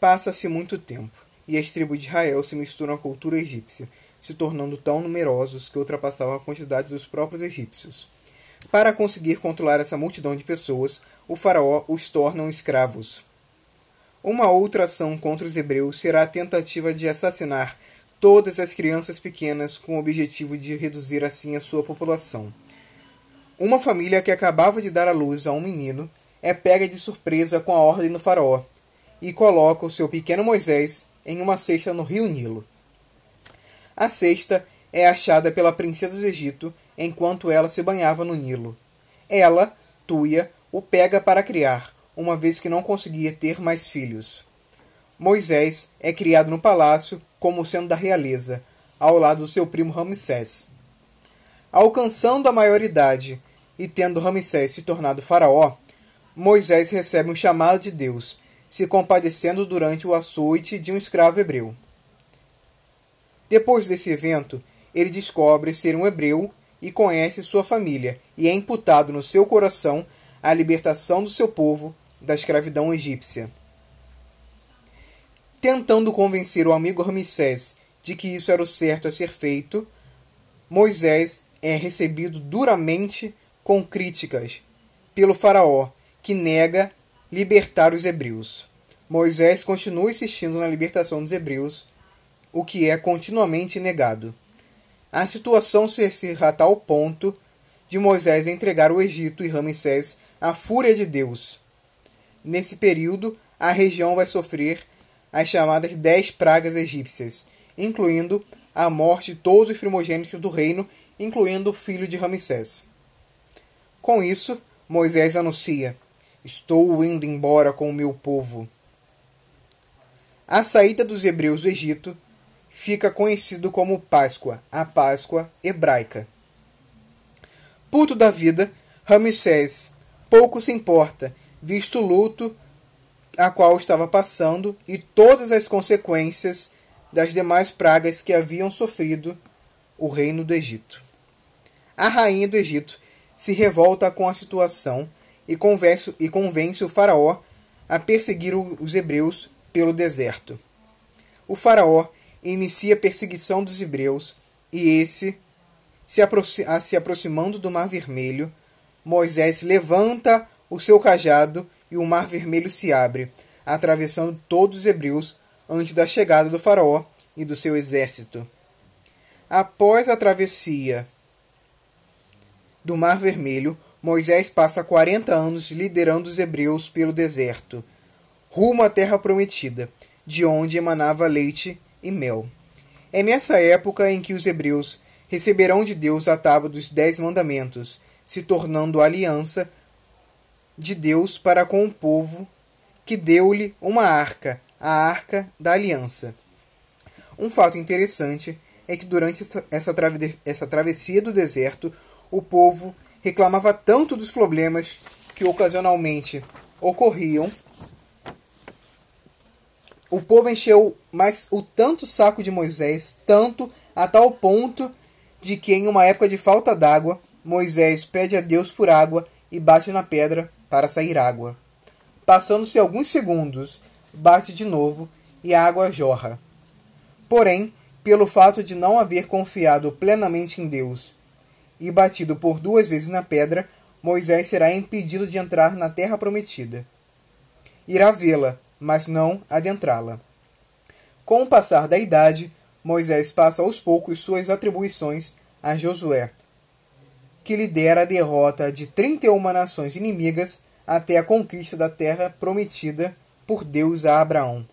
Passa-se muito tempo, e as tribos de Israel se misturam à cultura egípcia, se tornando tão numerosos que ultrapassavam a quantidade dos próprios egípcios. Para conseguir controlar essa multidão de pessoas, o faraó os torna escravos. Uma outra ação contra os hebreus será a tentativa de assassinar todas as crianças pequenas com o objetivo de reduzir assim a sua população. Uma família que acabava de dar à luz a um menino é pega de surpresa com a ordem do faraó e coloca o seu pequeno Moisés em uma cesta no rio Nilo. A cesta é achada pela princesa do Egito enquanto ela se banhava no Nilo. Ela, Tuia, o pega para criar, uma vez que não conseguia ter mais filhos. Moisés é criado no palácio como sendo da realeza, ao lado do seu primo Ramsés. Alcançando a maioridade e tendo Ramsés se tornado faraó, Moisés recebe um chamado de Deus, se compadecendo durante o açoite de um escravo hebreu. Depois desse evento, ele descobre ser um hebreu e conhece sua família, e é imputado no seu coração a libertação do seu povo da escravidão egípcia. Tentando convencer o amigo Ramsés de que isso era o certo a ser feito, Moisés é recebido duramente com críticas pelo faraó, que nega libertar os hebreus. Moisés continua insistindo na libertação dos hebreus, o que é continuamente negado. A situação se encerra a tal ponto de Moisés entregar o Egito e Ramsés à fúria de Deus. Nesse período, a região vai sofrer as chamadas dez pragas egípcias, incluindo a morte de todos os primogênitos do reino, incluindo o filho de Ramsés. Com isso, Moisés anuncia: Estou indo embora com o meu povo. A saída dos hebreus do Egito fica conhecido como Páscoa, a Páscoa hebraica. Puto da vida, Ramsés pouco se importa, visto o luto a qual estava passando e todas as consequências das demais pragas que haviam sofrido o reino do Egito. A rainha do Egito se revolta com a situação e convence, e convence o faraó a perseguir os hebreus pelo deserto. O faraó inicia a perseguição dos hebreus e esse, se, aproxi se aproximando do Mar Vermelho, Moisés levanta o seu cajado e o Mar Vermelho se abre, atravessando todos os hebreus antes da chegada do faraó e do seu exército. Após a travessia do Mar Vermelho, Moisés passa 40 anos liderando os hebreus pelo deserto, rumo à terra prometida, de onde emanava leite e mel. É nessa época em que os hebreus receberão de Deus a tábua dos Dez Mandamentos, se tornando a aliança de Deus para com o povo, que deu-lhe uma arca, a arca da aliança. Um fato interessante é que durante essa, essa, essa travessia do deserto, o povo reclamava tanto dos problemas que ocasionalmente ocorriam. O povo encheu mais o tanto saco de Moisés, tanto a tal ponto de que em uma época de falta d'água, Moisés pede a Deus por água e bate na pedra para sair água. Passando-se alguns segundos, bate de novo e a água jorra. Porém, pelo fato de não haver confiado plenamente em Deus e batido por duas vezes na pedra, Moisés será impedido de entrar na terra prometida. Irá vê-la, mas não adentrá-la. Com o passar da idade, Moisés passa aos poucos suas atribuições a Josué, que lidera a derrota de 31 nações inimigas até a conquista da terra prometida por Deus a Abraão.